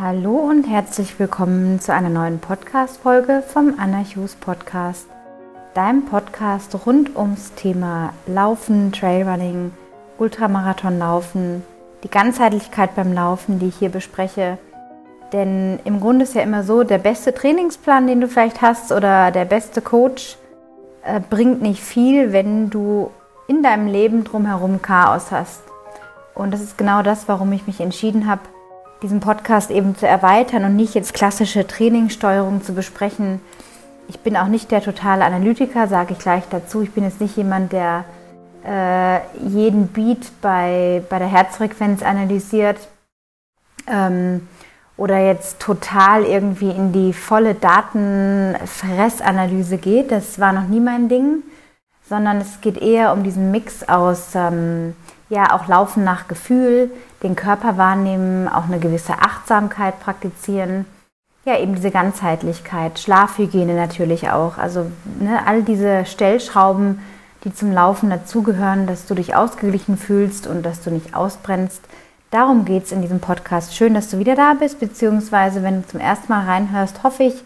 Hallo und herzlich willkommen zu einer neuen Podcast-Folge vom Anarchos Podcast, deinem Podcast rund ums Thema Laufen, Trailrunning, Ultramarathonlaufen, die Ganzheitlichkeit beim Laufen, die ich hier bespreche. Denn im Grunde ist ja immer so, der beste Trainingsplan, den du vielleicht hast oder der beste Coach äh, bringt nicht viel, wenn du in deinem Leben drumherum Chaos hast. Und das ist genau das, warum ich mich entschieden habe, diesen Podcast eben zu erweitern und nicht jetzt klassische Trainingssteuerung zu besprechen. Ich bin auch nicht der totale Analytiker, sage ich gleich dazu. Ich bin jetzt nicht jemand, der äh, jeden Beat bei, bei der Herzfrequenz analysiert ähm, oder jetzt total irgendwie in die volle Datenfressanalyse geht. Das war noch nie mein Ding, sondern es geht eher um diesen Mix aus ähm, ja auch Laufen nach Gefühl, den Körper wahrnehmen, auch eine gewisse Achtsamkeit praktizieren. Ja, eben diese Ganzheitlichkeit, Schlafhygiene natürlich auch. Also ne, all diese Stellschrauben, die zum Laufen dazugehören, dass du dich ausgeglichen fühlst und dass du nicht ausbrennst. Darum geht es in diesem Podcast. Schön, dass du wieder da bist, beziehungsweise wenn du zum ersten Mal reinhörst, hoffe ich,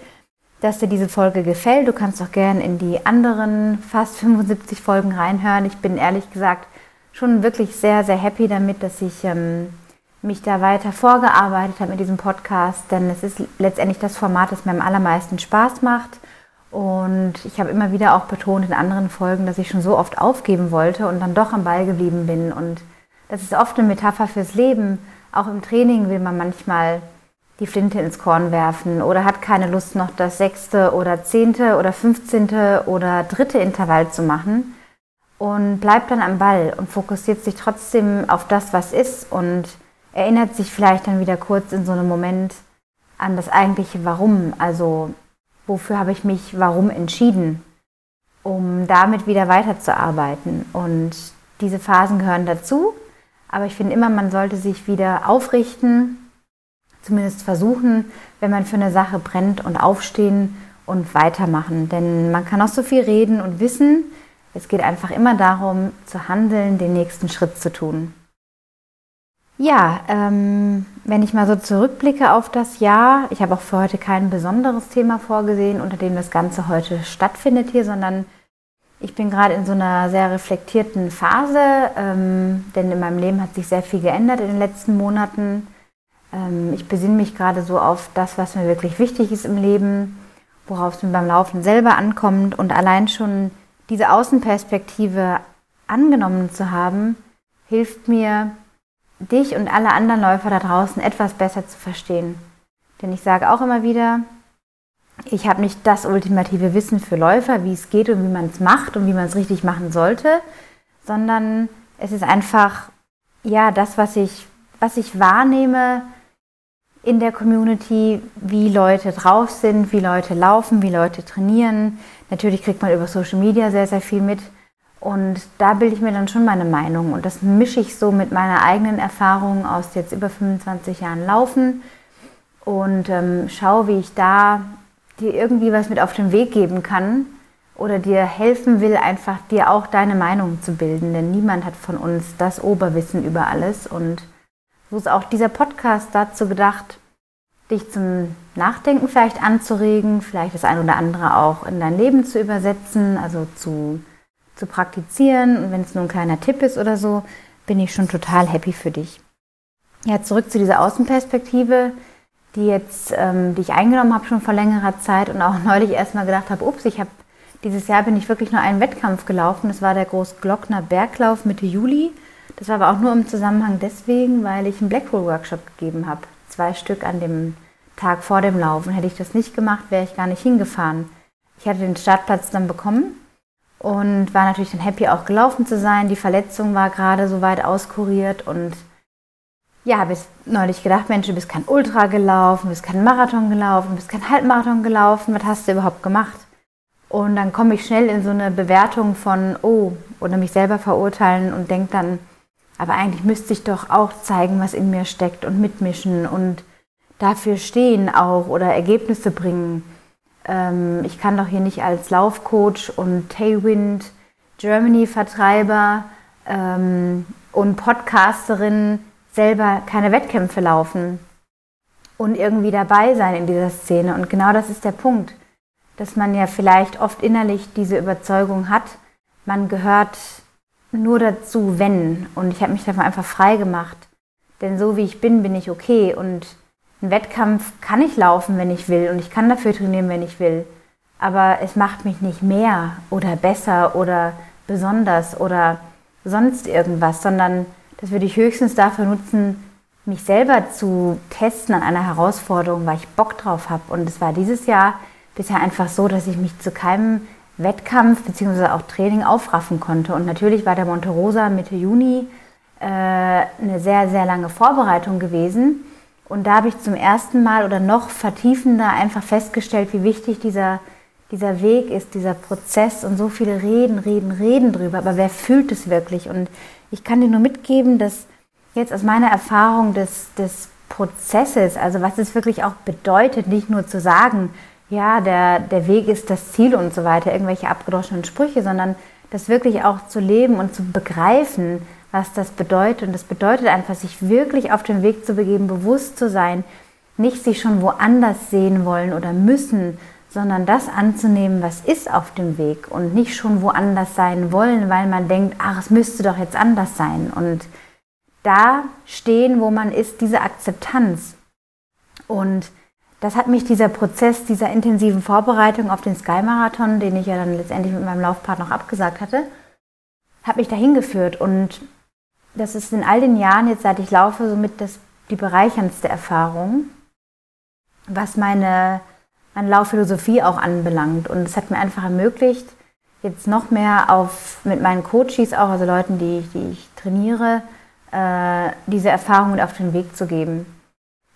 dass dir diese Folge gefällt. Du kannst auch gerne in die anderen fast 75 Folgen reinhören. Ich bin ehrlich gesagt schon wirklich sehr, sehr happy damit, dass ich ähm, mich da weiter vorgearbeitet habe mit diesem Podcast, denn es ist letztendlich das Format, das mir am allermeisten Spaß macht. Und ich habe immer wieder auch betont in anderen Folgen, dass ich schon so oft aufgeben wollte und dann doch am Ball geblieben bin. Und das ist oft eine Metapher fürs Leben. Auch im Training will man manchmal die Flinte ins Korn werfen oder hat keine Lust, noch das sechste oder zehnte oder fünfzehnte oder dritte Intervall zu machen und bleibt dann am Ball und fokussiert sich trotzdem auf das, was ist und erinnert sich vielleicht dann wieder kurz in so einem Moment an das eigentliche Warum. Also wofür habe ich mich warum entschieden, um damit wieder weiterzuarbeiten. Und diese Phasen gehören dazu. Aber ich finde immer, man sollte sich wieder aufrichten, zumindest versuchen, wenn man für eine Sache brennt und aufstehen und weitermachen. Denn man kann auch so viel reden und wissen, es geht einfach immer darum, zu handeln, den nächsten Schritt zu tun. Ja, ähm, wenn ich mal so zurückblicke auf das Jahr, ich habe auch für heute kein besonderes Thema vorgesehen, unter dem das Ganze heute stattfindet hier, sondern ich bin gerade in so einer sehr reflektierten Phase, ähm, denn in meinem Leben hat sich sehr viel geändert in den letzten Monaten. Ähm, ich besinne mich gerade so auf das, was mir wirklich wichtig ist im Leben, worauf es mir beim Laufen selber ankommt und allein schon diese Außenperspektive angenommen zu haben, hilft mir, dich und alle anderen Läufer da draußen etwas besser zu verstehen. Denn ich sage auch immer wieder, ich habe nicht das ultimative Wissen für Läufer, wie es geht und wie man es macht und wie man es richtig machen sollte, sondern es ist einfach ja das, was ich, was ich wahrnehme in der Community, wie Leute drauf sind, wie Leute laufen, wie Leute trainieren, Natürlich kriegt man über Social Media sehr, sehr viel mit. Und da bilde ich mir dann schon meine Meinung. Und das mische ich so mit meiner eigenen Erfahrung aus jetzt über 25 Jahren Laufen und ähm, schaue, wie ich da dir irgendwie was mit auf den Weg geben kann oder dir helfen will, einfach dir auch deine Meinung zu bilden. Denn niemand hat von uns das Oberwissen über alles. Und so ist auch dieser Podcast dazu gedacht, dich zum Nachdenken vielleicht anzuregen, vielleicht das ein oder andere auch in dein Leben zu übersetzen, also zu, zu praktizieren. Und wenn es nur ein kleiner Tipp ist oder so, bin ich schon total happy für dich. Ja, zurück zu dieser Außenperspektive, die jetzt, ähm, die ich eingenommen habe schon vor längerer Zeit und auch neulich erstmal gedacht habe, ups, ich habe dieses Jahr bin ich wirklich nur einen Wettkampf gelaufen. Das war der Großglockner Berglauf Mitte Juli. Das war aber auch nur im Zusammenhang deswegen, weil ich einen Blackroll Workshop gegeben habe. Zwei Stück an dem Tag vor dem Laufen. Hätte ich das nicht gemacht, wäre ich gar nicht hingefahren. Ich hatte den Startplatz dann bekommen und war natürlich dann happy, auch gelaufen zu sein. Die Verletzung war gerade so weit auskuriert und ja, habe ich neulich gedacht, Mensch, du bist kein Ultra gelaufen, du bist kein Marathon gelaufen, du bist kein Halbmarathon gelaufen, was hast du überhaupt gemacht? Und dann komme ich schnell in so eine Bewertung von, oh, oder mich selber verurteilen und denke dann, aber eigentlich müsste ich doch auch zeigen, was in mir steckt und mitmischen und dafür stehen auch oder Ergebnisse bringen. Ähm, ich kann doch hier nicht als Laufcoach und Tailwind Germany Vertreiber ähm, und Podcasterin selber keine Wettkämpfe laufen. und irgendwie dabei sein in dieser Szene. Und genau das ist der Punkt, dass man ja vielleicht oft innerlich diese Überzeugung hat, man gehört nur dazu, wenn. Und ich habe mich davon einfach frei gemacht. Denn so wie ich bin, bin ich okay. Und einen Wettkampf kann ich laufen, wenn ich will. Und ich kann dafür trainieren, wenn ich will. Aber es macht mich nicht mehr oder besser oder besonders oder sonst irgendwas, sondern das würde ich höchstens dafür nutzen, mich selber zu testen an einer Herausforderung, weil ich Bock drauf habe. Und es war dieses Jahr bisher einfach so, dass ich mich zu keinem Wettkampf bzw. auch Training aufraffen konnte. Und natürlich war der Monte Rosa Mitte Juni äh, eine sehr, sehr lange Vorbereitung gewesen. Und da habe ich zum ersten Mal oder noch vertiefender einfach festgestellt, wie wichtig dieser, dieser Weg ist, dieser Prozess und so viele reden, reden, reden drüber. Aber wer fühlt es wirklich? Und ich kann dir nur mitgeben, dass jetzt aus meiner Erfahrung des, des Prozesses, also was es wirklich auch bedeutet, nicht nur zu sagen, ja, der, der Weg ist das Ziel und so weiter, irgendwelche abgedroschenen Sprüche, sondern das wirklich auch zu leben und zu begreifen, was das bedeutet. Und das bedeutet einfach, sich wirklich auf den Weg zu begeben, bewusst zu sein, nicht sich schon woanders sehen wollen oder müssen, sondern das anzunehmen, was ist auf dem Weg und nicht schon woanders sein wollen, weil man denkt, ach, es müsste doch jetzt anders sein. Und da stehen, wo man ist, diese Akzeptanz. Und das hat mich dieser Prozess dieser intensiven Vorbereitung auf den Sky-Marathon, den ich ja dann letztendlich mit meinem Laufpart noch abgesagt hatte, hat mich dahin geführt. Und das ist in all den Jahren, jetzt seit ich laufe, somit das, die bereicherndste Erfahrung, was meine, meine Laufphilosophie auch anbelangt. Und es hat mir einfach ermöglicht, jetzt noch mehr auf, mit meinen Coaches auch, also Leuten, die, die ich trainiere, äh, diese Erfahrung mit auf den Weg zu geben.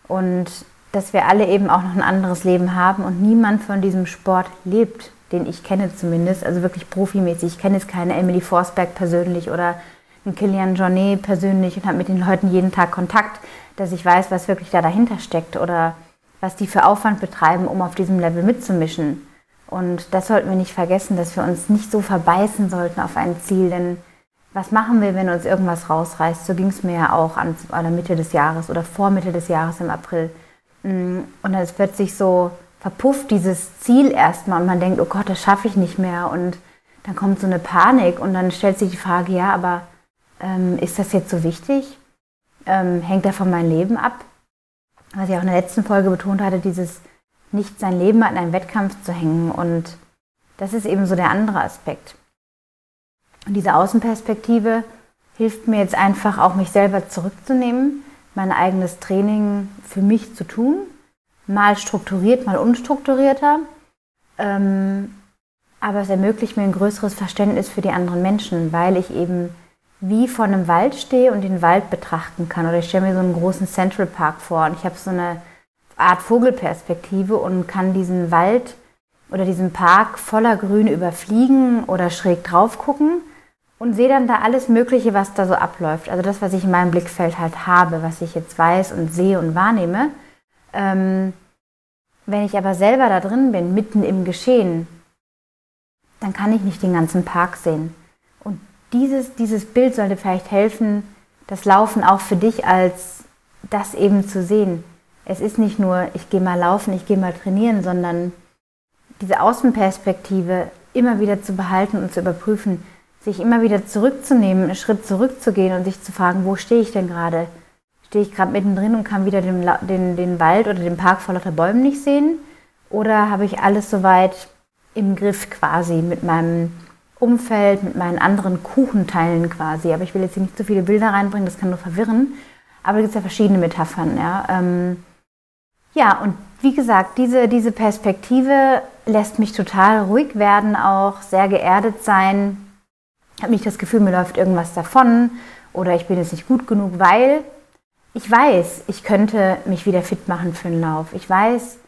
Und dass wir alle eben auch noch ein anderes Leben haben und niemand von diesem Sport lebt, den ich kenne zumindest, also wirklich profimäßig. Ich kenne jetzt keine Emily Forsberg persönlich oder einen Kilian Jornet persönlich und habe mit den Leuten jeden Tag Kontakt, dass ich weiß, was wirklich da dahinter steckt oder was die für Aufwand betreiben, um auf diesem Level mitzumischen. Und das sollten wir nicht vergessen, dass wir uns nicht so verbeißen sollten auf ein Ziel, denn was machen wir, wenn uns irgendwas rausreißt? So ging es mir ja auch an, an der Mitte des Jahres oder vor Mitte des Jahres im April. Mm, und dann ist plötzlich so verpufft dieses Ziel erstmal und man denkt, oh Gott, das schaffe ich nicht mehr. Und dann kommt so eine Panik und dann stellt sich die Frage, ja, aber ähm, ist das jetzt so wichtig? Ähm, hängt davon mein Leben ab? Was ich auch in der letzten Folge betont hatte, dieses nicht sein Leben an einen Wettkampf zu hängen. Und das ist eben so der andere Aspekt. Und diese Außenperspektive hilft mir jetzt einfach auch, mich selber zurückzunehmen mein eigenes Training für mich zu tun. Mal strukturiert, mal unstrukturierter. Ähm, aber es ermöglicht mir ein größeres Verständnis für die anderen Menschen, weil ich eben wie vor einem Wald stehe und den Wald betrachten kann. Oder ich stelle mir so einen großen Central Park vor und ich habe so eine Art Vogelperspektive und kann diesen Wald oder diesen Park voller Grün überfliegen oder schräg drauf gucken und sehe dann da alles Mögliche, was da so abläuft. Also das, was ich in meinem Blickfeld halt habe, was ich jetzt weiß und sehe und wahrnehme. Ähm, wenn ich aber selber da drin bin, mitten im Geschehen, dann kann ich nicht den ganzen Park sehen. Und dieses, dieses Bild sollte vielleicht helfen, das Laufen auch für dich als das eben zu sehen. Es ist nicht nur, ich gehe mal laufen, ich gehe mal trainieren, sondern diese Außenperspektive immer wieder zu behalten und zu überprüfen, sich immer wieder zurückzunehmen, einen Schritt zurückzugehen und sich zu fragen, wo stehe ich denn gerade? Stehe ich gerade mittendrin und kann wieder den, den, den Wald oder den Park vor lauter Bäumen nicht sehen? Oder habe ich alles soweit im Griff quasi mit meinem Umfeld, mit meinen anderen Kuchenteilen quasi? Aber ich will jetzt nicht zu viele Bilder reinbringen, das kann nur verwirren. Aber da gibt es ja verschiedene Metaphern. Ja, ähm, ja und wie gesagt, diese, diese Perspektive lässt mich total ruhig werden, auch sehr geerdet sein, habe nicht das Gefühl, mir läuft irgendwas davon oder ich bin jetzt nicht gut genug, weil ich weiß, ich könnte mich wieder fit machen für einen Lauf. Ich weiß,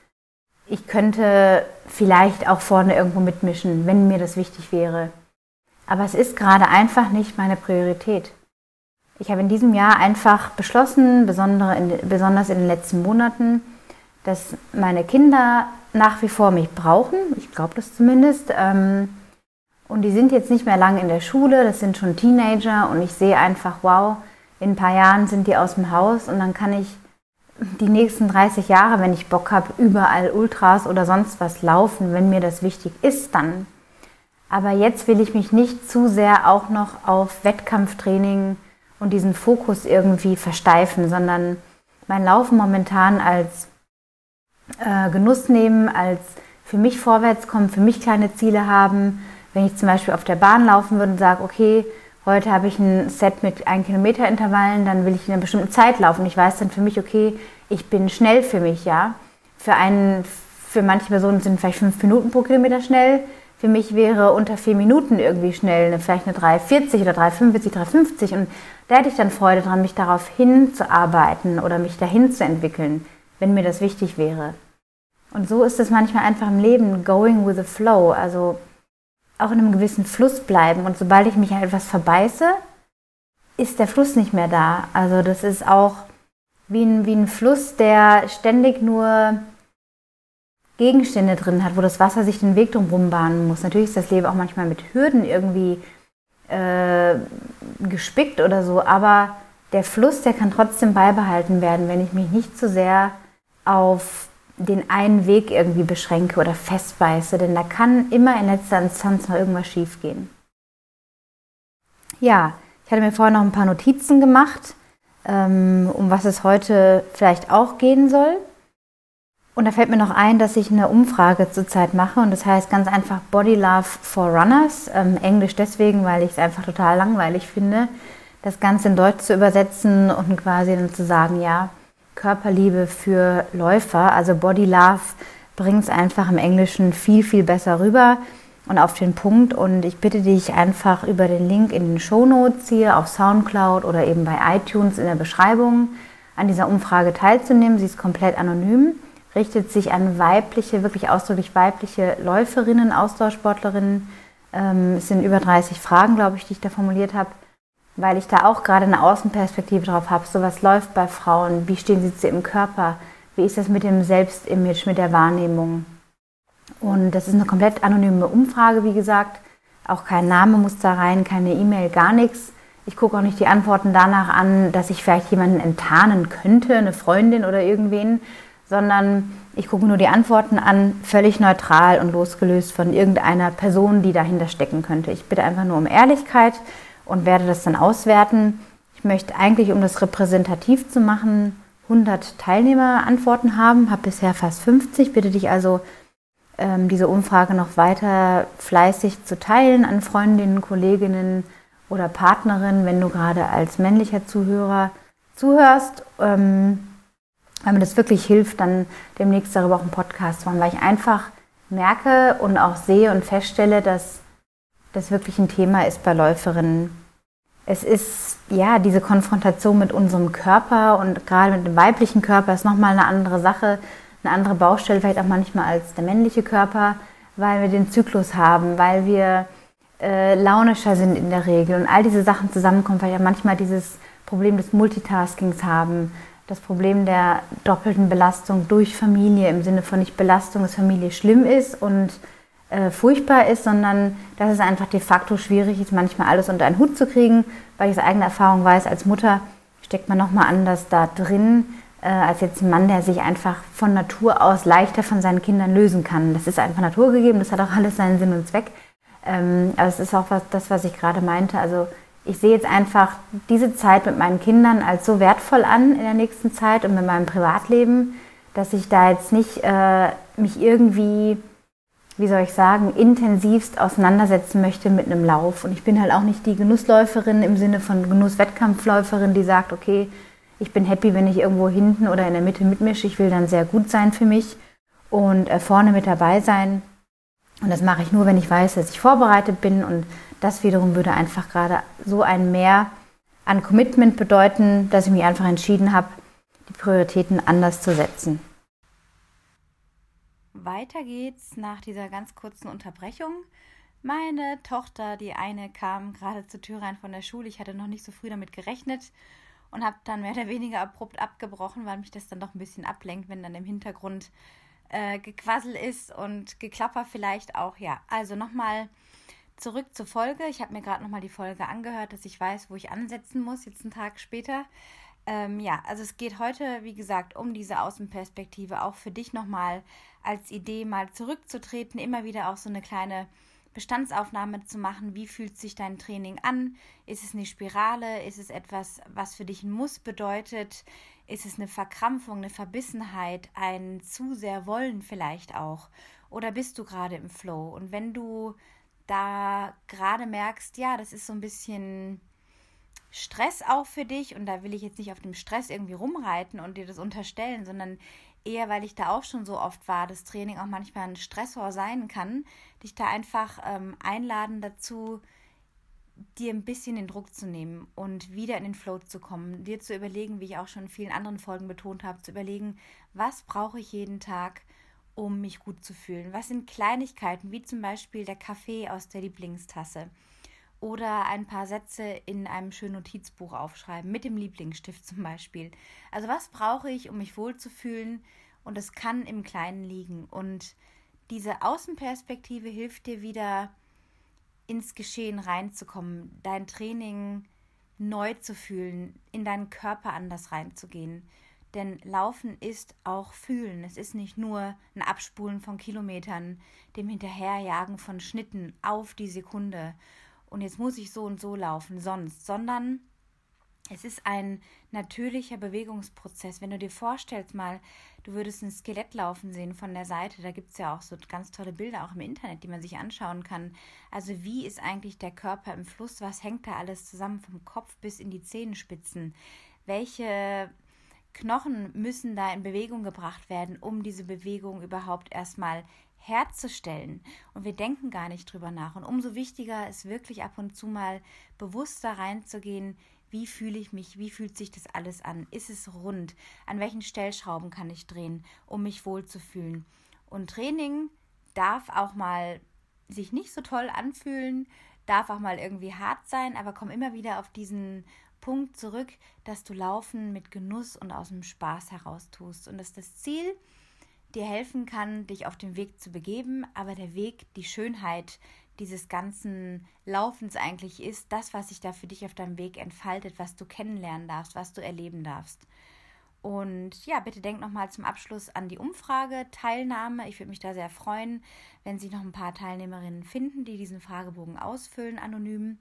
ich könnte vielleicht auch vorne irgendwo mitmischen, wenn mir das wichtig wäre. Aber es ist gerade einfach nicht meine Priorität. Ich habe in diesem Jahr einfach beschlossen, besonders in den letzten Monaten, dass meine Kinder nach wie vor mich brauchen. Ich glaube das zumindest. Ähm, und die sind jetzt nicht mehr lange in der Schule, das sind schon Teenager und ich sehe einfach, wow, in ein paar Jahren sind die aus dem Haus und dann kann ich die nächsten 30 Jahre, wenn ich Bock habe, überall Ultras oder sonst was laufen, wenn mir das wichtig ist, dann. Aber jetzt will ich mich nicht zu sehr auch noch auf Wettkampftraining und diesen Fokus irgendwie versteifen, sondern mein Laufen momentan als äh, Genuss nehmen, als für mich vorwärts kommen, für mich kleine Ziele haben. Wenn ich zum Beispiel auf der Bahn laufen würde und sage, okay, heute habe ich ein Set mit 1 Kilometer Intervallen, dann will ich in einer bestimmten Zeit laufen. Ich weiß dann für mich, okay, ich bin schnell für mich, ja. Für einen, für manche Personen sind vielleicht fünf Minuten pro Kilometer schnell. Für mich wäre unter vier Minuten irgendwie schnell, vielleicht eine 3,40 oder 3,45, 3,50. Und da hätte ich dann Freude dran, mich darauf hinzuarbeiten oder mich dahin zu entwickeln, wenn mir das wichtig wäre. Und so ist es manchmal einfach im Leben, going with the flow. Also auch in einem gewissen Fluss bleiben. Und sobald ich mich an etwas verbeiße, ist der Fluss nicht mehr da. Also das ist auch wie ein, wie ein Fluss, der ständig nur Gegenstände drin hat, wo das Wasser sich den Weg drum bahnen muss. Natürlich ist das Leben auch manchmal mit Hürden irgendwie äh, gespickt oder so, aber der Fluss, der kann trotzdem beibehalten werden, wenn ich mich nicht zu sehr auf den einen Weg irgendwie beschränke oder festbeiße, denn da kann immer in letzter Instanz noch irgendwas schiefgehen. Ja, ich hatte mir vorher noch ein paar Notizen gemacht, ähm, um was es heute vielleicht auch gehen soll. Und da fällt mir noch ein, dass ich eine Umfrage zurzeit mache und das heißt ganz einfach Body Love for Runners. Ähm, Englisch deswegen, weil ich es einfach total langweilig finde, das Ganze in Deutsch zu übersetzen und quasi dann zu sagen, ja, Körperliebe für Läufer. Also Body Love bringt es einfach im Englischen viel, viel besser rüber und auf den Punkt. Und ich bitte dich einfach über den Link in den Show Notes hier auf Soundcloud oder eben bei iTunes in der Beschreibung an dieser Umfrage teilzunehmen. Sie ist komplett anonym, richtet sich an weibliche, wirklich ausdrücklich weibliche Läuferinnen, Austauschsportlerinnen. Ähm, es sind über 30 Fragen, glaube ich, die ich da formuliert habe weil ich da auch gerade eine Außenperspektive drauf habe. So was läuft bei Frauen, wie stehen sie zu ihrem Körper, wie ist das mit dem Selbstimage, mit der Wahrnehmung. Und das ist eine komplett anonyme Umfrage, wie gesagt. Auch kein Name muss da rein, keine E-Mail, gar nichts. Ich gucke auch nicht die Antworten danach an, dass ich vielleicht jemanden enttarnen könnte, eine Freundin oder irgendwen, sondern ich gucke nur die Antworten an, völlig neutral und losgelöst von irgendeiner Person, die dahinter stecken könnte. Ich bitte einfach nur um Ehrlichkeit und werde das dann auswerten. Ich möchte eigentlich, um das repräsentativ zu machen, 100 Teilnehmerantworten haben, habe bisher fast 50. Bitte dich also, ähm, diese Umfrage noch weiter fleißig zu teilen an Freundinnen, Kolleginnen oder Partnerinnen, wenn du gerade als männlicher Zuhörer zuhörst. Ähm, weil mir das wirklich hilft, dann demnächst darüber auch einen Podcast zu machen, weil ich einfach merke und auch sehe und feststelle, dass das wirklich ein Thema ist bei Läuferinnen. Es ist ja diese Konfrontation mit unserem Körper und gerade mit dem weiblichen Körper ist nochmal eine andere Sache, eine andere Baustelle, vielleicht auch manchmal als der männliche Körper, weil wir den Zyklus haben, weil wir äh, launischer sind in der Regel und all diese Sachen zusammenkommen, weil ja manchmal dieses Problem des Multitaskings haben, das Problem der doppelten Belastung durch Familie im Sinne von nicht Belastung, dass Familie schlimm ist und äh, furchtbar ist, sondern dass es einfach de facto schwierig ist, manchmal alles unter einen Hut zu kriegen, weil ich aus eigener Erfahrung weiß, als Mutter steckt man nochmal anders da drin, äh, als jetzt ein Mann, der sich einfach von Natur aus leichter von seinen Kindern lösen kann. Das ist einfach naturgegeben, das hat auch alles seinen Sinn und Zweck. Ähm, aber es ist auch was, das, was ich gerade meinte. Also ich sehe jetzt einfach diese Zeit mit meinen Kindern als so wertvoll an in der nächsten Zeit und mit meinem Privatleben, dass ich da jetzt nicht äh, mich irgendwie wie soll ich sagen, intensivst auseinandersetzen möchte mit einem Lauf. Und ich bin halt auch nicht die Genussläuferin im Sinne von Genusswettkampfläuferin, die sagt, okay, ich bin happy, wenn ich irgendwo hinten oder in der Mitte mitmische. Ich will dann sehr gut sein für mich und äh, vorne mit dabei sein. Und das mache ich nur, wenn ich weiß, dass ich vorbereitet bin. Und das wiederum würde einfach gerade so ein Mehr an Commitment bedeuten, dass ich mich einfach entschieden habe, die Prioritäten anders zu setzen. Weiter geht's nach dieser ganz kurzen Unterbrechung. Meine Tochter, die eine, kam gerade zur Tür rein von der Schule. Ich hatte noch nicht so früh damit gerechnet und habe dann mehr oder weniger abrupt abgebrochen, weil mich das dann doch ein bisschen ablenkt, wenn dann im Hintergrund äh, Gequassel ist und Geklapper vielleicht auch. Ja, also nochmal zurück zur Folge. Ich habe mir gerade nochmal die Folge angehört, dass ich weiß, wo ich ansetzen muss, jetzt einen Tag später. Ähm, ja, also es geht heute, wie gesagt, um diese Außenperspektive, auch für dich nochmal als Idee mal zurückzutreten, immer wieder auch so eine kleine Bestandsaufnahme zu machen, wie fühlt sich dein Training an? Ist es eine Spirale? Ist es etwas, was für dich ein Muss bedeutet? Ist es eine Verkrampfung, eine Verbissenheit, ein zu sehr wollen vielleicht auch? Oder bist du gerade im Flow? Und wenn du da gerade merkst, ja, das ist so ein bisschen Stress auch für dich und da will ich jetzt nicht auf dem Stress irgendwie rumreiten und dir das unterstellen, sondern eher, weil ich da auch schon so oft war, das Training auch manchmal ein Stressor sein kann, dich da einfach ähm, einladen dazu, dir ein bisschen den Druck zu nehmen und wieder in den Flow zu kommen, dir zu überlegen, wie ich auch schon in vielen anderen Folgen betont habe, zu überlegen, was brauche ich jeden Tag, um mich gut zu fühlen? Was sind Kleinigkeiten, wie zum Beispiel der Kaffee aus der Lieblingstasse? Oder ein paar Sätze in einem schönen Notizbuch aufschreiben, mit dem Lieblingsstift zum Beispiel. Also was brauche ich, um mich wohlzufühlen? Und es kann im Kleinen liegen. Und diese Außenperspektive hilft dir wieder ins Geschehen reinzukommen, dein Training neu zu fühlen, in deinen Körper anders reinzugehen. Denn Laufen ist auch Fühlen. Es ist nicht nur ein Abspulen von Kilometern, dem Hinterherjagen von Schnitten auf die Sekunde und jetzt muss ich so und so laufen, sonst, sondern es ist ein natürlicher Bewegungsprozess. Wenn du dir vorstellst mal, du würdest ein Skelett laufen sehen von der Seite, da gibt es ja auch so ganz tolle Bilder auch im Internet, die man sich anschauen kann. Also wie ist eigentlich der Körper im Fluss? Was hängt da alles zusammen vom Kopf bis in die Zehenspitzen? Welche Knochen müssen da in Bewegung gebracht werden, um diese Bewegung überhaupt erstmal herzustellen. Und wir denken gar nicht drüber nach. Und umso wichtiger ist wirklich ab und zu mal bewusster reinzugehen, wie fühle ich mich, wie fühlt sich das alles an? Ist es rund? An welchen Stellschrauben kann ich drehen, um mich wohlzufühlen? Und Training darf auch mal sich nicht so toll anfühlen, darf auch mal irgendwie hart sein, aber komm immer wieder auf diesen Punkt zurück, dass du Laufen mit Genuss und aus dem Spaß heraus tust. Und dass das Ziel dir helfen kann, dich auf den Weg zu begeben, aber der Weg, die Schönheit dieses ganzen Laufens eigentlich ist, das, was sich da für dich auf deinem Weg entfaltet, was du kennenlernen darfst, was du erleben darfst. Und ja, bitte denk nochmal zum Abschluss an die Umfrage, Teilnahme. Ich würde mich da sehr freuen, wenn Sie noch ein paar Teilnehmerinnen finden, die diesen Fragebogen ausfüllen, anonym.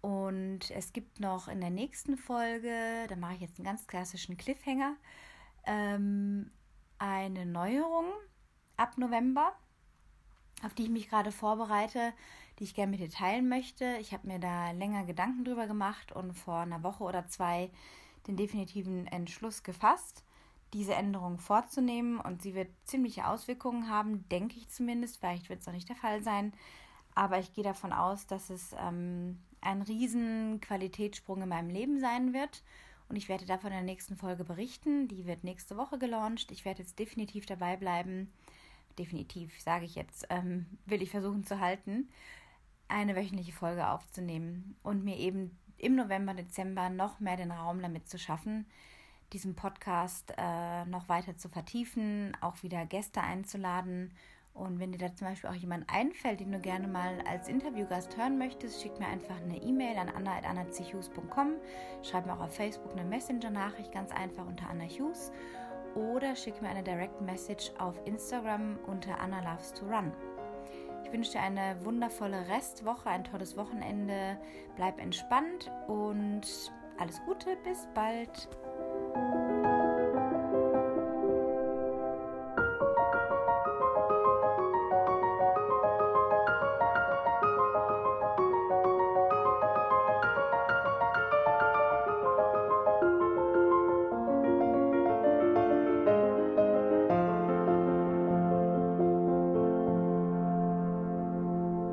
Und es gibt noch in der nächsten Folge, da mache ich jetzt einen ganz klassischen Cliffhanger, ähm, eine Neuerung ab November, auf die ich mich gerade vorbereite, die ich gerne mit dir teilen möchte. Ich habe mir da länger Gedanken drüber gemacht und vor einer Woche oder zwei den definitiven Entschluss gefasst, diese Änderung vorzunehmen. Und sie wird ziemliche Auswirkungen haben, denke ich zumindest. Vielleicht wird es auch nicht der Fall sein. Aber ich gehe davon aus, dass es ähm, ein riesen Qualitätssprung in meinem Leben sein wird. Und ich werde davon in der nächsten Folge berichten. Die wird nächste Woche gelauncht. Ich werde jetzt definitiv dabei bleiben. Definitiv, sage ich jetzt, ähm, will ich versuchen zu halten, eine wöchentliche Folge aufzunehmen und mir eben im November, Dezember noch mehr den Raum damit zu schaffen, diesen Podcast äh, noch weiter zu vertiefen, auch wieder Gäste einzuladen und wenn dir da zum Beispiel auch jemand einfällt, den du gerne mal als Interviewgast hören möchtest, schick mir einfach eine E-Mail an anna.annahughes.com. Schreib mir auch auf Facebook eine Messenger-Nachricht, ganz einfach unter Anna Hughes. Oder schick mir eine Direct Message auf Instagram unter Anna Loves to Run. Ich wünsche dir eine wundervolle Restwoche, ein tolles Wochenende. Bleib entspannt und alles Gute, bis bald.